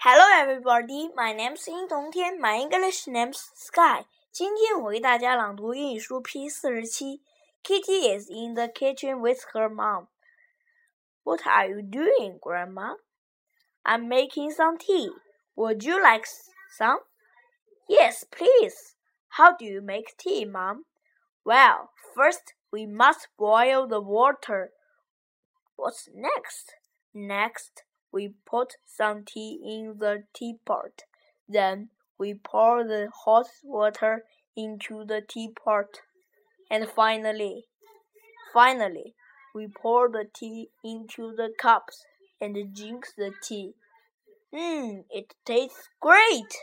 Hello, everybody. My name's 殷冬天. My English name's Sky. 今天我为大家朗读英语书 P 四十七。Kitty is in the kitchen with her mom. What are you doing, Grandma? I'm making some tea. Would you like some? Yes, please. How do you make tea, Mom? Well, first we must boil the water. What's next? Next, we put some tea in the teapot. Then we pour the hot water into the teapot. And finally, finally, we pour the tea into the cups and drink the tea. Mmm, it tastes great.